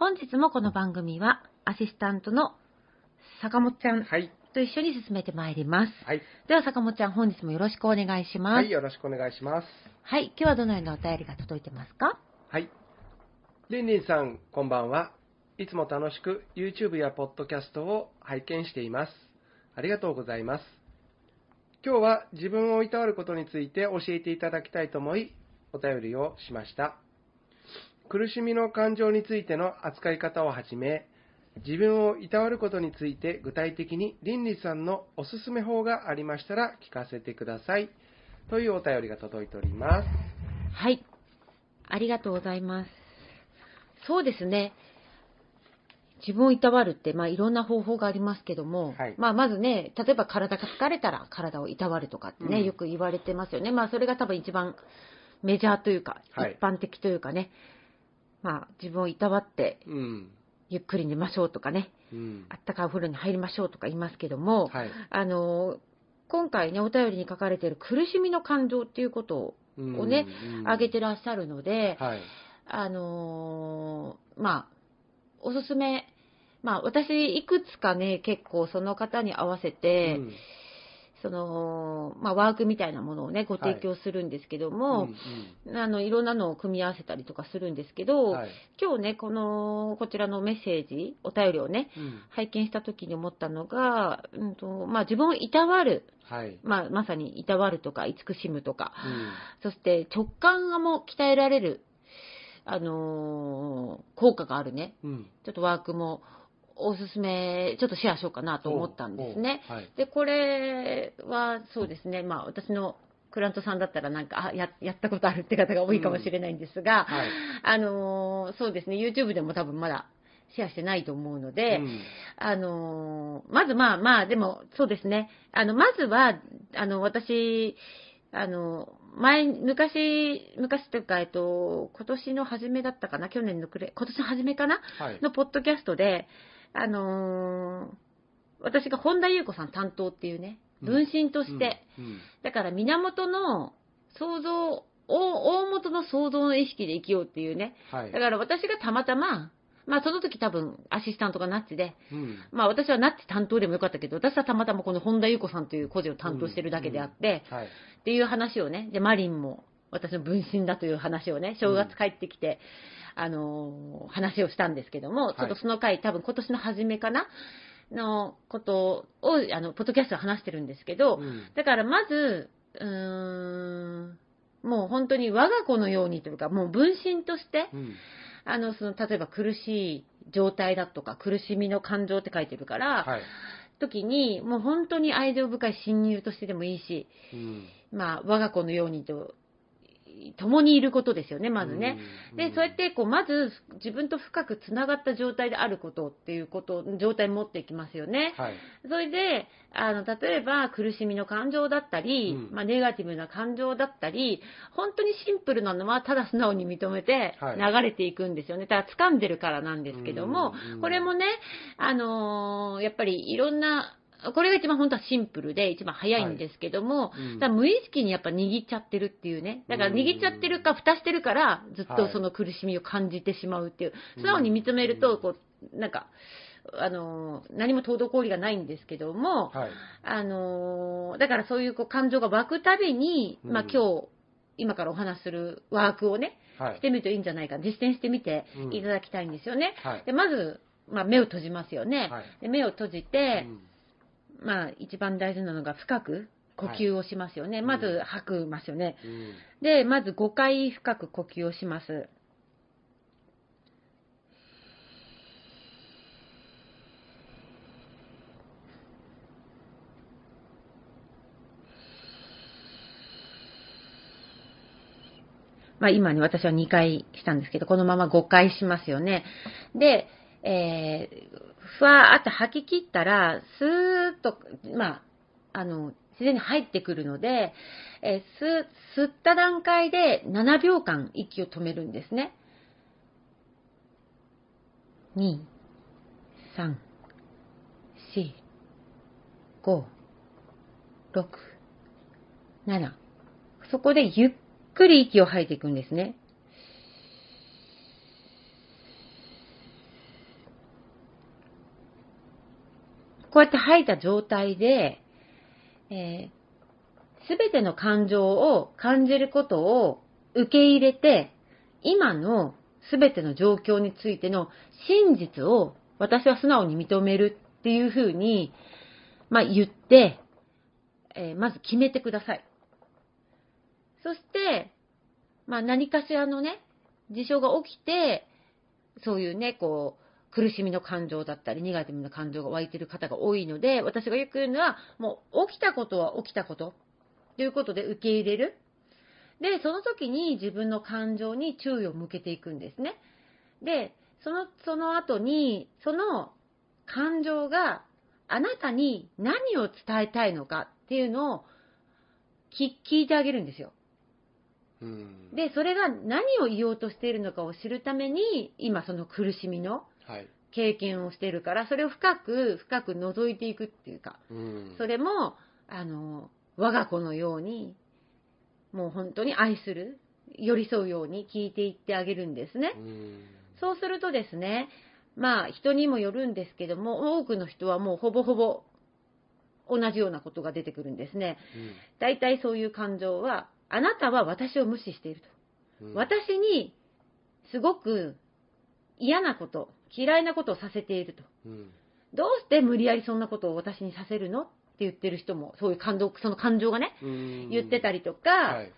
本日もこの番組はアシスタントの坂本ちゃんと一緒に進めてまいります。はい。では坂本ちゃん、本日もよろしくお願いします。はい、よろしくお願いします。はい、今日はどのようなお便りが届いてますか？はい。りんりんさん、こんばんは。いつも楽しく YouTube や Podcast を拝見しています。ありがとうございます。今日は自分をいたわることについて教えていただきたいと思い、お便りをしました。苦しみの感情についての扱い方をはじめ、自分をいたわることについて具体的に倫理さんのおすすめ法がありましたら聞かせてください。というお便りが届いております。はい。ありがとうございます。そうですね。自分をいたわるって、まあ、いろんな方法がありますけども、はいまあ、まずね、例えば体が疲れたら体をいたわるとかってね、うんよく言われてますよね。まあ、それが多分一番メジャーというか、はい一般的というかね、まあ、自分をいたわって、うん。ゆっくり寝ましょうとかね、うん。あったかいお風呂に入りましょうとか言いますけども、はい。あの、今回ね、お便りに書かれている苦しみの感情っていうことをね、うん挙げてらっしゃるので、はい。あのーまあ、おすすめ、まあ、私、いくつかね、結構その方に合わせて、うんその、まあ、ワークみたいなものをね、ご提供するんですけども、うんあの、いろんなのを組み合わせたりとかするんですけど、はい。今日ね、この、こちらのメッセージ、お便りをね、うん拝見した時に思ったのが、うんとまあ、自分をいたわる、はい。まあ、まさにいたわるとか、慈しむとか、うんそして直感がも鍛えられる、あのー効果があるね、うん。ちょっとワークもおすすめ、ちょっとシェアしようかなと思ったんですね。はい。で、これはそうですね、まあ私のクラントさんだったらなんか、あややったことあるって方が多いかもしれないんですが、はい。あのーそうですね、YouTube でも多分まだシェアしてないと思うので、うんあのーまずまあまあ、でもそうですね、あの、まずは、あの、私、あの、前、昔、昔というか、えっと、今年の初めだったかな、去年の暮れ、今年の初めかな？はい。のポッドキャストで、あのー私が本田裕子さん担当っていうね、分身として、うん、うん。だから源の想像、大大元の想像の意識で生きようっていうね、はい。だから私がたまたま、まあその時多分アシスタントがナッチで、うん。まあ私はナッチ担当でもよかったけど、私はたまたまこの本田裕子さんという個人を担当してるだけであって、はい。っていう話をね、で、マリンも私の分身だという話をね、正月帰ってきて、あのー話をしたんですけども、い。ちょっとその回、多分今年の初めかなのことを、あの、ポッドキャストで話してるんですけど、うん。だからまず、うーん、もう本当に我が子のようにというか、もう分身として、うん。あの、その、例えば苦しい状態だとか、苦しみの感情って書いてるから、はい。時に、もう本当に愛情深い親友としてでもいいし、うん。まあ、我が子のようにと共にいることですよね、まずね。うん。で、そうやって、こう、まず、自分と深くつながった状態であることっていうこと、状態に持っていきますよね。はい。それで、あの、例えば、苦しみの感情だったり、うんまあ、ネガティブな感情だったり、本当にシンプルなのは、ただ素直に認めて、はい流れていくんですよね。だから、掴んでるからなんですけどもこれもね、あのーやっぱり、いろんな、これが一番本当はシンプルで、一番早いんですけども、うんだから無意識にやっぱ握っちゃってるっていうね。だから握っちゃってるか、蓋してるから、ずっとその苦しみを感じてしまうっていう。素直に認めると、こう、なんか、あのー何も滞りがないんですけども、はい。あのーだからそういうこう感情が湧くたびに、うんまあ今日、今からお話しするワークをね、はい。してみるといいんじゃないか、実践してみていただきたいんですよね。はい。で、まず、まあ目を閉じますよね。はいで目を閉じて、うんまあ一番大事なのが深く呼吸をしますよね。はいまず吐くますよね。うんで、まず5回深く呼吸をします。まあ今ね、私は2回したんですけど、このまま5回しますよね。で、えー、ふわーって吐き切ったら、スーッと、まあ、あの、自然に入ってくるので、えー吸吸った段階で7秒間息を止めるんですね。2、3、4、5、6、7。そこでゆっくり息を吐いていくんですね。こうやって吐いた状態で、えすべての感情を感じることを受け入れて、今のすべての状況についての真実を私は素直に認めるっていうふうに、まあ、言って、えーまず決めてください。そして、まあ、何かしらのね、事象が起きて、そういうね、こう、苦しみの感情だったり、ネガティブな感情が湧いている方が多いので、私がよく言うのは、もう起きたことは起きたことということで受け入れる。で、その時に自分の感情に注意を向けていくんですね。で、その、その後に、その感情があなたに何を伝えたいのかっていうのを聞聞いてあげるんですよ。うん。で、それが何を言おうとしているのかを知るために、今その苦しみのはい。経験をしているから、それを深く深く覗いていくっていうか、うん。それも、あの、我が子のように、もう本当に愛する、寄り添うように聞いていってあげるんですね。うん。そうするとですね、まあ人にもよるんですけども、多くの人はもうほぼほぼ同じようなことが出てくるんですね。大体そういう感情は、あなたは私を無視していると。うん。私にすごく嫌なこと、嫌いなことをさせていると。うん。どうして無理やりそんなことを私にさせるのって言ってる人も、そういう感動、その感情がね、言ってたりとか、はい。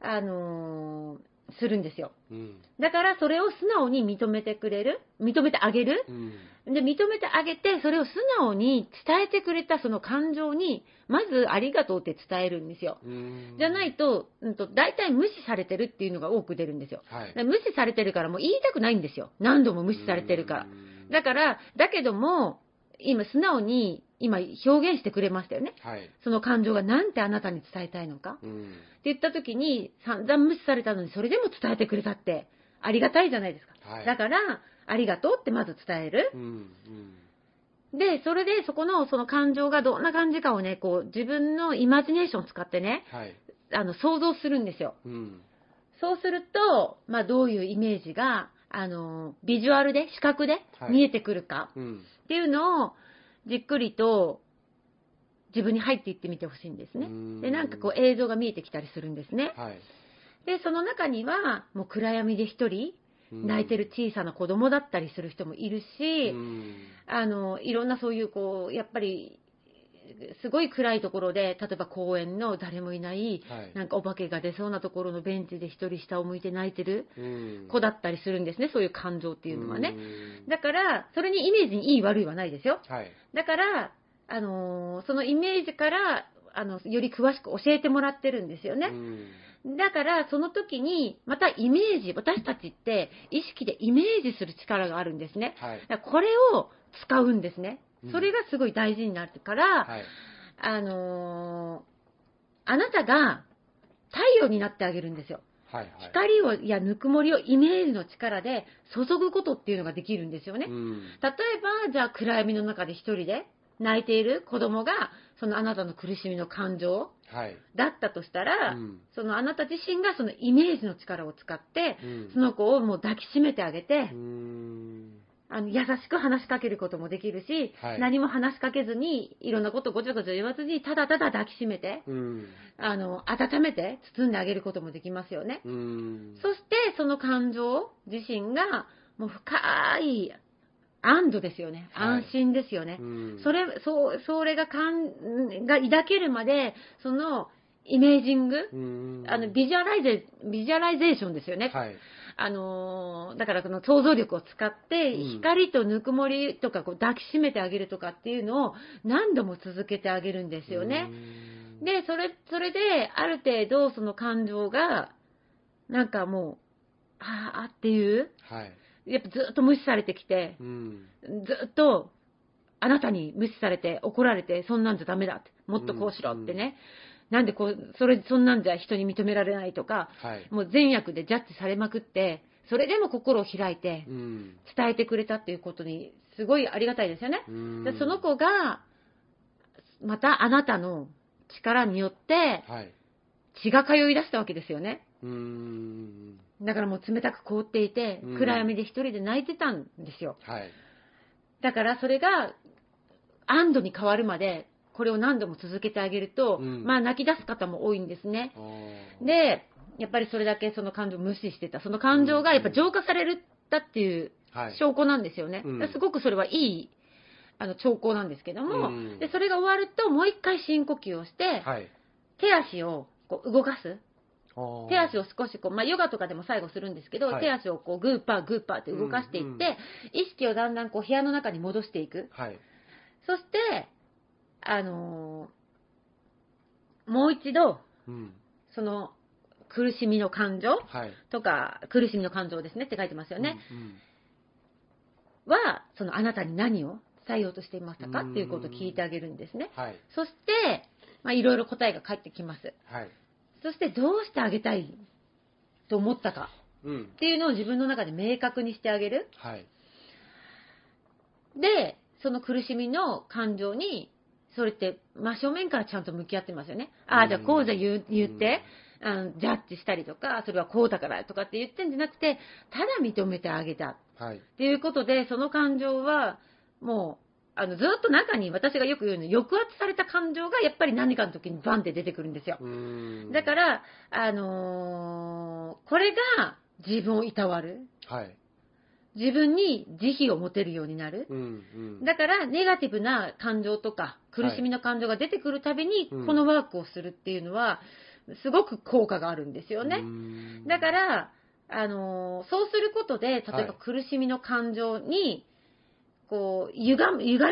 あのーするんですよ。うん。だからそれを素直に認めてくれる、認めてあげる。うん。で、認めてあげて、それを素直に伝えてくれたその感情に、まずありがとうって伝えるんですよ。うん。じゃないと、うんと、大体無視されてるっていうのが多く出るんですよ。はい。で無視されてるからもう言いたくないんですよ。何度も無視されてるから。うん。だから、だけども、今素直に、今表現してくれましたよね。はい。その感情がなんてあなたに伝えたいのか。うん。って言った時に、散々無視されたのに、それでも伝えてくれたって、ありがたいじゃないですか。はい。だから、ありがとうってまず伝える。うん。うん。で、それでそこのその感情がどんな感じかをね、こう自分のイマジネーションを使ってね、はい。あの想像するんですよ。うん。そうすると、まあどういうイメージが、あの、ビジュアルで、視覚ではい見えてくるかうん。っていうのを、じっくりと自分に入っていってみてほしいんですね。で、なんかこう映像が見えてきたりするんですね。はい。で、その中には、もう暗闇で一人、うん泣いてる小さな子供だったりする人もいるし、うん。あの、いろんなそういう、こう、やっぱり、すごい暗いところで、例えば公園の誰もいない、はい。なんかお化けが出そうなところのベンチで一人下を向いて泣いてるうん子だったりするんですね、そういう感情っていうのはね。うんだから、それにイメージにいい悪いはないですよ。はい。だから、あのーそのイメージから、あの、より詳しく教えてもらってるんですよね。うんだから、その時に、またイメージ、私たちって意識でイメージする力があるんですね。はい。これを使うんですねうん。それがすごい大事になるから、はい。あのーあなたが太陽になってあげるんですよ。はい。はい。光を、やぬくもりをイメージの力で注ぐことっていうのができるんですよね。うん。例えば、じゃあ暗闇の中で一人で泣いている子供が、そのあなたの苦しみの感情はい。だったとしたら、うんそのあなた自身がそのイメージの力を使って、うんその子をもう抱きしめてあげてう、ん。あの優しく話しかけることもできるし、はい何も話しかけずに、いろんなことごちゃごちゃ言わずに、ただただ抱きしめて、うん。あの、温めて包んであげることもできますよね。うん。そして、その感情自身が、もう深い安堵ですよね。はい安心ですよね。うんそれ、そう、それがかん、が抱けるまで、その、イメージング、うん。あの、ビジュアライゼ、ビジュアライゼーションですよね。はい。あのーだからこの想像力を使って、うん光とぬくもりとかこう抱きしめてあげるとかっていうのを何度も続けてあげるんですよね。うん。で、それ、それで、ある程度その感情が、なんかもう、ああっていう、はい。やっぱずっと無視されてきて、うん。ずっと、あなたに無視されて、怒られて、そんなんじゃダメだって、もっとこうしろってね。なんでこう、それ、そんなんじゃ人に認められないとか、はい。もう善悪でジャッジされまくって、それでも心を開いてうん。伝えてくれたっていうことに、すごいありがたいですよね。うんでその子が、またあなたの力によってはい。血が通い出したわけですよね。うん。だからもう冷たく凍っていてうん、暗闇で一人で泣いてたんですよ。はい。だからそれが安堵に変わるまで、これを何度も続けてあげると、うんまあ泣き出す方も多いんですね。で、やっぱりそれだけその感情を無視してた。その感情がやっぱ浄化されるだっていうはい。証拠なんですよね。うんすごくそれはいいあの兆候なんですけども、うんでそれが終わるともう一回深呼吸をして、はい。手足をこう動かす。手足を、を少しこう、まあ、ヨガとかでも最後するんですけど、はい手足をこうグーパーグーパーって動かしていって、うんうん意識をだんだんこう部屋の中に戻していく。はい。そして、あのーもう一度、うん。その苦しみの感情はい。とか、苦しみの感情ですねって書いてますよね。うん。は、そのあなたに何を伝えようとしていましたかっていうことを聞いてあげるんですね。はい。そして、まあ、いろいろ答えが返ってきます。はい。そして、どうしてあげたいと思ったかうんっ。ていうのを自分の中で明確にしてあげる。はい。で、その苦しみの感情に、それって真正面からちゃんと向き合ってますよね。ああ、うんじゃあこうじゃ言う言って、あのジャッジしたりとか、それはこうだからとかって言ってんじゃなくて、ただ認めてあげたはい。っていうことで、その感情は、もう、あのずっと中に私がよく言うの抑圧された感情がやっぱり何かの時にバンって出てくるんですよ。うん。だから、あのーこれが自分をいたわる。はい。自分に慈悲を持てるようになる。うん。うん。だから、ネガティブな感情とか、苦しみの感情が出てくるたびに、うんこのワークをするっていうのは、すごく効果があるんですよね。ねだか、ら、あのーそうすることで、例えはいば苦しみの感情に、こう、歪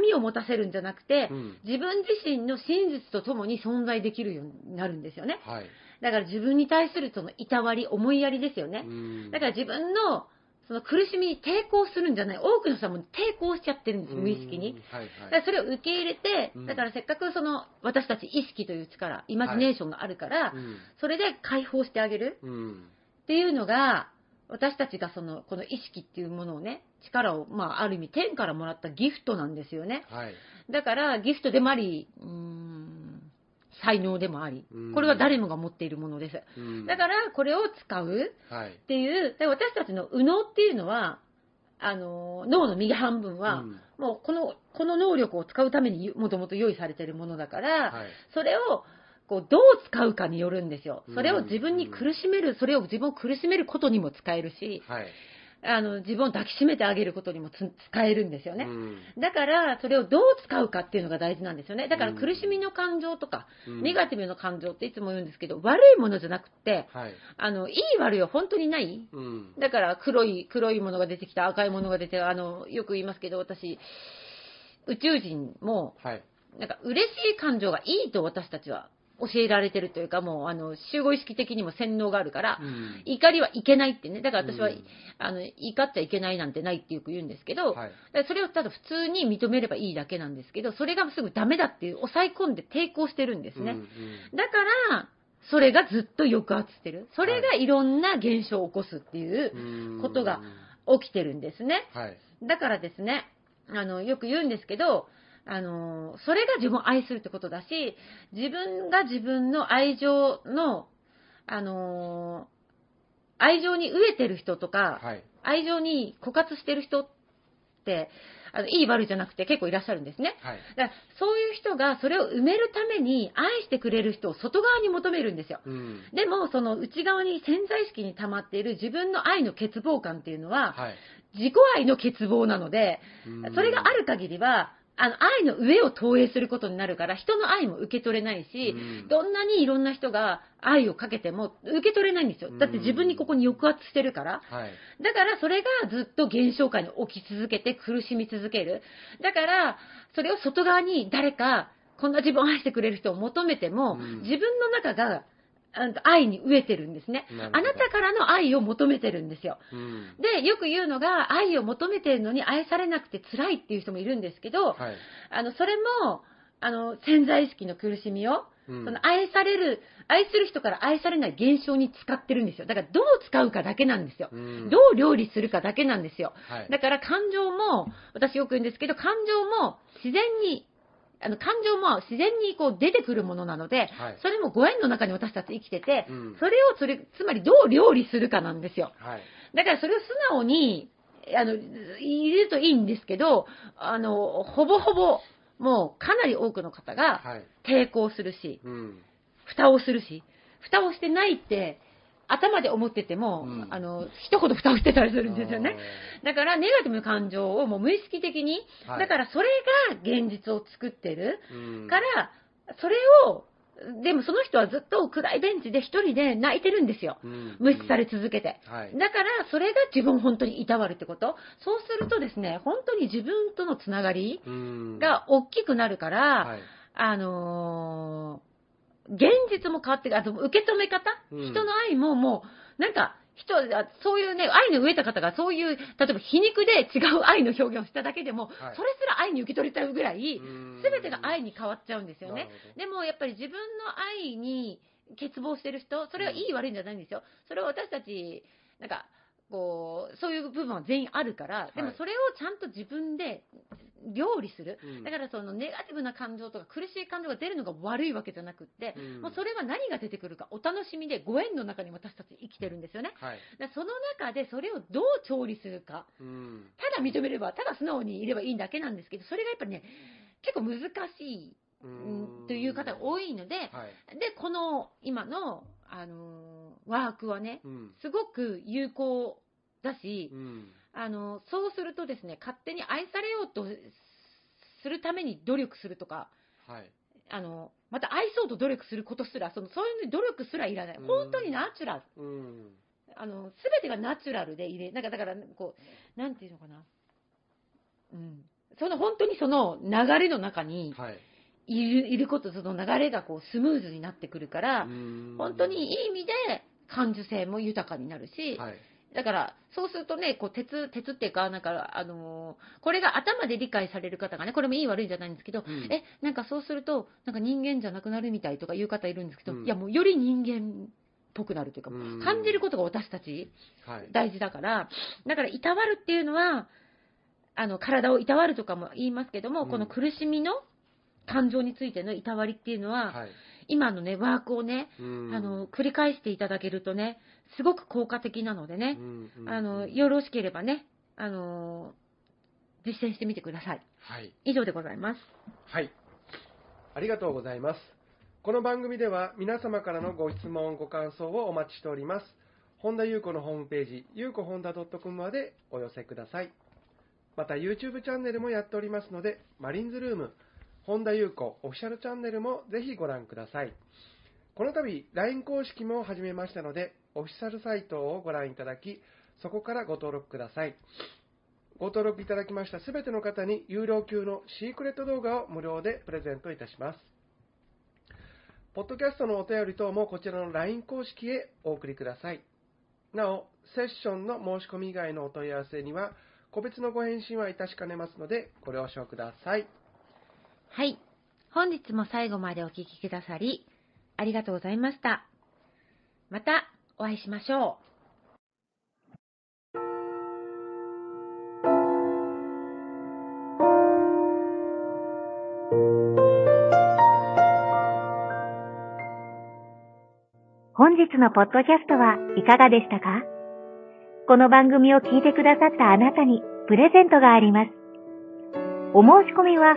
みを持たせるんじゃなくて、うん。自分自身の真実とともに存在できるようになるんですよね。はい。だから自分に対するそのいたわり、思いやりですよね。うんだから自分のその苦しみに抵抗するんじゃない。多くの人はもう抵抗しちゃってるんです、無意識に。。うんはいだからそれを受け入れてうん、だからせっかくその私たち意識という力、イマジネーションがあるから、うん。それで解放してあげるうん。っていうのが、私たちがその、この意識っていうものをね、力を、まあ、ある意味天からもらったギフトなんですよね。はい。だから、ギフトでもあり、うーん、才能でもありうん、これは誰もが持っているものです。うんだから、これを使うはい。っていう、で私たちの右脳っていうのは、あの、脳の右半分は、うんもうこの、この能力を使うためにもともと用意されているものだから、はい。それを、こう、どう使うかによるんですよ。それを自分に苦しめる、それを自分を苦しめることにも使えるし、はい。あの、自分を抱きしめてあげることにもつ使えるんですよね。うんだから、それをどう使うかっていうのが大事なんですよね。だから、苦しみの感情とか、うんネガティブな感情っていつも言うんですけど、悪いものじゃなくて、はい。あの、いい悪いは本当にないうん。だから黒い、黒いものが出てきた、赤いものが出て、あの、よく言いますけど、私、宇宙人も、はい。なんか嬉しい感情がいいと私たちは教えられてるというか、もう、あの、集合意識的にも洗脳があるから、うん怒りはいけないってね。だから私は、うんあの、怒っちゃいけないなんてないってよく言うんですけど、はい。それをただ普通に認めればいいだけなんですけど、それがすぐダメだっていう、抑え込んで抵抗してるんですね。うんうんだから、それがずっと抑圧してる。それがいろんな現象を起こすっていううんことが起きてるんですね。はい。だからですね、あの、よく言うんですけど、あの、それが自分を愛するってことだし、自分が自分の愛情の、あの、愛情に飢えてる人とか、はい。愛情に枯渇してる人って、あのいい悪いじゃなくて結構いらっしゃるんですね。はい。だからそういう人がそれを埋めるために愛してくれる人を外側に求めるんですよ。うん。でも、その内側に潜在意識に溜まっている自分の愛の欠乏感っていうのは、はい。自己愛の欠乏なので、うんそれがある限りは、あの、愛の上を投影することになるから、人の愛も受け取れないし、うんどんなにいろんな人が愛をかけても受け取れないんですよ。だって自分にここに抑圧してるから。はい。だからそれがずっと現象界に起き続けて苦しみ続ける。だから、それを外側に誰か、こんな自分を愛してくれる人を求めても、うん自分の中が愛に飢えてるんですねあなたからの愛を求めてるんですよ。うん。で、よく言うのが、愛を求めてるのに愛されなくて辛いっていう人もいるんですけど、はい。あの、それも、あの、潜在意識の苦しみを、うんその愛される、愛する人から愛されない現象に使ってるんですよ。だからどう使うかだけなんですよ。うんどう料理するかだけなんですよ。はい。だから感情も、私よく言うんですけど、感情も自然に、あの、感情も自然にこう出てくるものなので、はいそれもご縁の中に私たち生きてて、うんそれをそれ、つまりどう料理するかなんですよ。はい。だからそれを素直に、あの、入れるといいんですけど、あの、ほぼほぼ、もうかなり多くの方がはい。抵抗するし、うん。蓋をするし、蓋をしてないって、頭で思ってても、うんあの、一言蓋をしてたりするんですよね。だから、ネガティブな感情をもう無意識的に、はいだからそれが現実を作ってる。うんから、それを、でもその人はずっと暗いベンチで一人で泣いてるんですよ。うん無視され続けて。はい。だから、それが自分を本当にいたわるってこと。そうするとですね、本当に自分とのつながりうんが大きくなるから、はい。あのー現実も変わってくる、あと受け止め方、うん。人の愛ももう、なんか、人、あそういうね、愛の飢えた方がそういう、例えば皮肉で違う愛の表現をしただけでも、はい。それすら愛に受け取れちゃうぐらい、うん。すべてが愛に変わっちゃうんですよね。でもやっぱり自分の愛に欠乏してる人、それはいい悪いんじゃないんですよ。それは私たち、なんか、こう、そういう部分は全員あるから、でもはいそれをちゃんと自分で料理する。うんだからそのネガティブな感情とか苦しい感情が出るのが悪いわけじゃなくって、うんもうそれは何が出てくるかお楽しみでご縁の中に私たち生きてるんですよね。はい。その中でそれをどう調理するか。うん。ただ認めれば、ただ素直にいればいいだけなんですけど、それがやっぱりね、結構難しい、うんという方が多いので、はい。で、この今の、あのーワークはね、うん。すごく有効だしう、ん。あのそうするとですね、勝手に愛されようとするために努力するとか、はい。あのまた愛そうと努力することすら、そのそういう努力すらいらない。うん本当にナチュラル。うん。あの、すべてがナチュラルで入れ、なんかだから、こう、なんていうのかな。うん。その本当にその流れの中にはい。いるいること、その流れがこうスムーズになってくるから、うん。本当にいい意味で感受性も豊かになるし、はい。だから、そうするとね、こう、鉄、鉄っていうか、なんか、あのーこれが頭で理解される方がね、これもいい悪いんじゃないんですけど、うん。え、なんかそうすると、なんか人間じゃなくなるみたいとかいう方いるんですけど、うん。いや、もうより人間っぽくなるというか、うん。感じることが私たちはい。大事だから、だから、いたわるっていうのは、あの、体をいたわるとかも言いますけども、うん。この苦しみの感情についてのいたわりっていうのは、はい。今のね、ワークをね、うんあの、繰り返していただけるとね、すごく効果的なのでね、あの、よろしければね、あの、実践してみてください。はい。以上でございます。はい。ありがとうございます。この番組では皆様からのご質問、ご感想をお待ちしております。本田裕子のホームページ、ゆうこ本田 .com までお寄せください。また YouTube チャンネルもやっておりますので、マリンズルーム、本田裕子オフィシャルチャンネルもぜひご覧ください。この度、LINE 公式も始めましたので、オフィシャルサイトをご覧いただき、そこからご登録ください。ご登録いただきましたすべての方に有料級のシークレット動画を無料でプレゼントいたします。ポッドキャストのお便り等もこちらの LINE 公式へお送りください。なお、セッションの申し込み以外のお問い合わせには、個別のご返信はいたしかねますので、ご了承ください。はい。本日も最後までお聞きくださり、ありがとうございました。またお会いしましょう。本日のポッドキャストはいかがでしたか？この番組を聞いてくださったあなたにプレゼントがあります。お申し込みは、